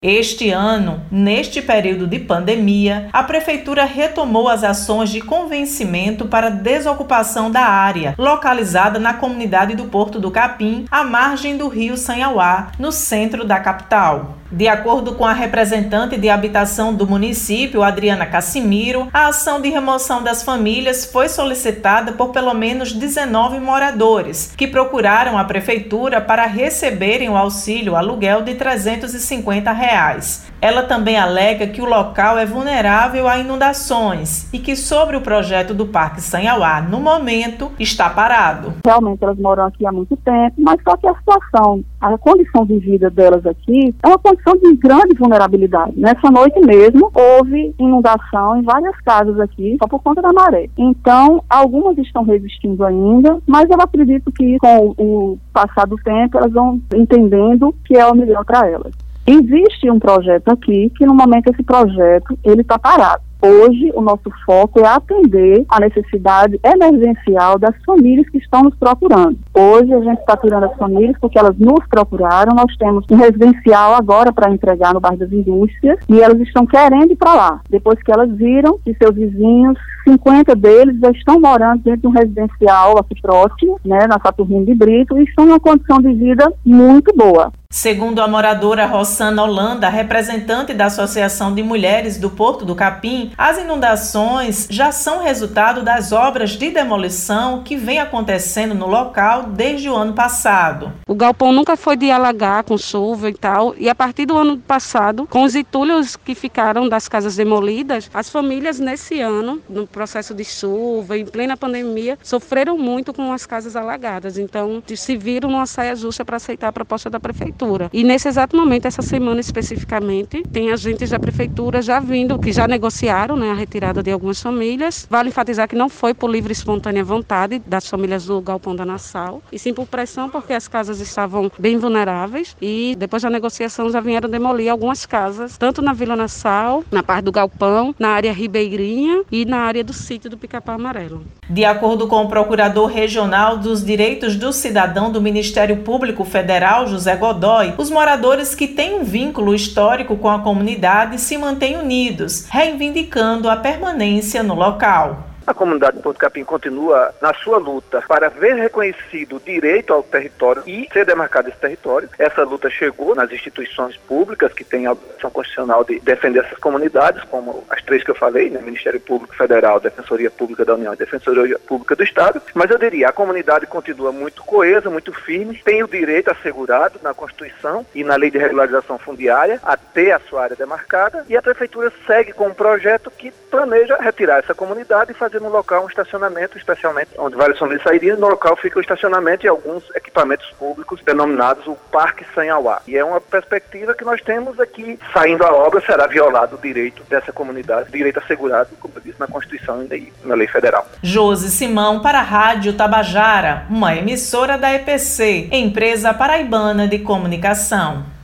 Este ano, neste período de pandemia, a Prefeitura retomou as ações de convencimento para desocupação da área, localizada na comunidade do Porto do Capim, à margem do rio Sanhauá, no centro da capital. De acordo com a representante de habitação do município, Adriana Cassimiro, a ação de remoção das famílias foi solicitada por pelo menos 19 moradores, que procuraram a prefeitura para receberem o auxílio aluguel de 350 reais. Ela também alega que o local é vulnerável a inundações e que sobre o projeto do Parque Sanhauá, no momento, está parado. Realmente elas moram aqui há muito tempo, mas só que a situação, a condição de vida delas aqui é uma condição de grande vulnerabilidade. Nessa noite mesmo, houve inundação em várias casas aqui, só por conta da maré. Então, algumas estão resistindo ainda, mas eu acredito que com o passar do tempo elas vão entendendo que é o melhor para elas. Existe um projeto aqui que no momento esse projeto ele está parado. Hoje, o nosso foco é atender a necessidade emergencial das famílias que estão nos procurando. Hoje, a gente está tirando as famílias porque elas nos procuraram. Nós temos um residencial agora para entregar no bairro das Indústrias e elas estão querendo ir para lá. Depois que elas viram que seus vizinhos 50 deles já estão morando dentro de um residencial aqui próximo, né, na Saturnino de Brito, e estão numa condição de vida muito boa. Segundo a moradora Rossana Holanda, representante da Associação de Mulheres do Porto do Capim, as inundações já são resultado das obras de demolição que vem acontecendo no local desde o ano passado. O galpão nunca foi de alagar com chuva e tal, e a partir do ano passado, com os entulhos que ficaram das casas demolidas, as famílias nesse ano, no processo de chuva, em plena pandemia, sofreram muito com as casas alagadas. Então, se viram numa saia justa para aceitar a proposta da prefeitura prefeitura. E nesse exato momento, essa semana especificamente, tem agentes da prefeitura já vindo, que já negociaram né, a retirada de algumas famílias. Vale enfatizar que não foi por livre e espontânea vontade das famílias do Galpão da Nassau, e sim por pressão, porque as casas estavam bem vulneráveis. E depois da negociação já vieram demolir algumas casas, tanto na Vila Nassau, na parte do Galpão, na área ribeirinha e na área do sítio do Picapau Amarelo. De acordo com o procurador regional dos direitos do cidadão do Ministério Público Federal, José Godoy, Os moradores que têm um vínculo histórico com a comunidade se mantêm unidos, reivindicando a permanência no local. A comunidade de Porto Capim continua na sua luta para ver reconhecido o direito ao território e ser demarcado esse território. Essa luta chegou nas instituições públicas que têm a obrigação constitucional de defender essas comunidades, como as três que eu falei, né? Ministério Público Federal, Defensoria Pública da União e Defensoria Pública do Estado. Mas eu diria, a comunidade continua muito coesa, muito firme, tem o direito assegurado na Constituição e na Lei de Regularização Fundiária a ter a sua área demarcada e a Prefeitura segue com um projeto que planeja retirar essa comunidade e fazer no local um estacionamento, especialmente onde várias famílias sairiam. No local fica o estacionamento e alguns equipamentos públicos denominados o Parque Sanhauá. E é uma perspectiva que nós temos aqui, saindo a obra, será violado o direito dessa comunidade, direito assegurado, como eu disse, na Constituição e na lei federal. Josi Simão para a Rádio Tabajara, uma emissora da EPC, empresa paraibana de comunicação.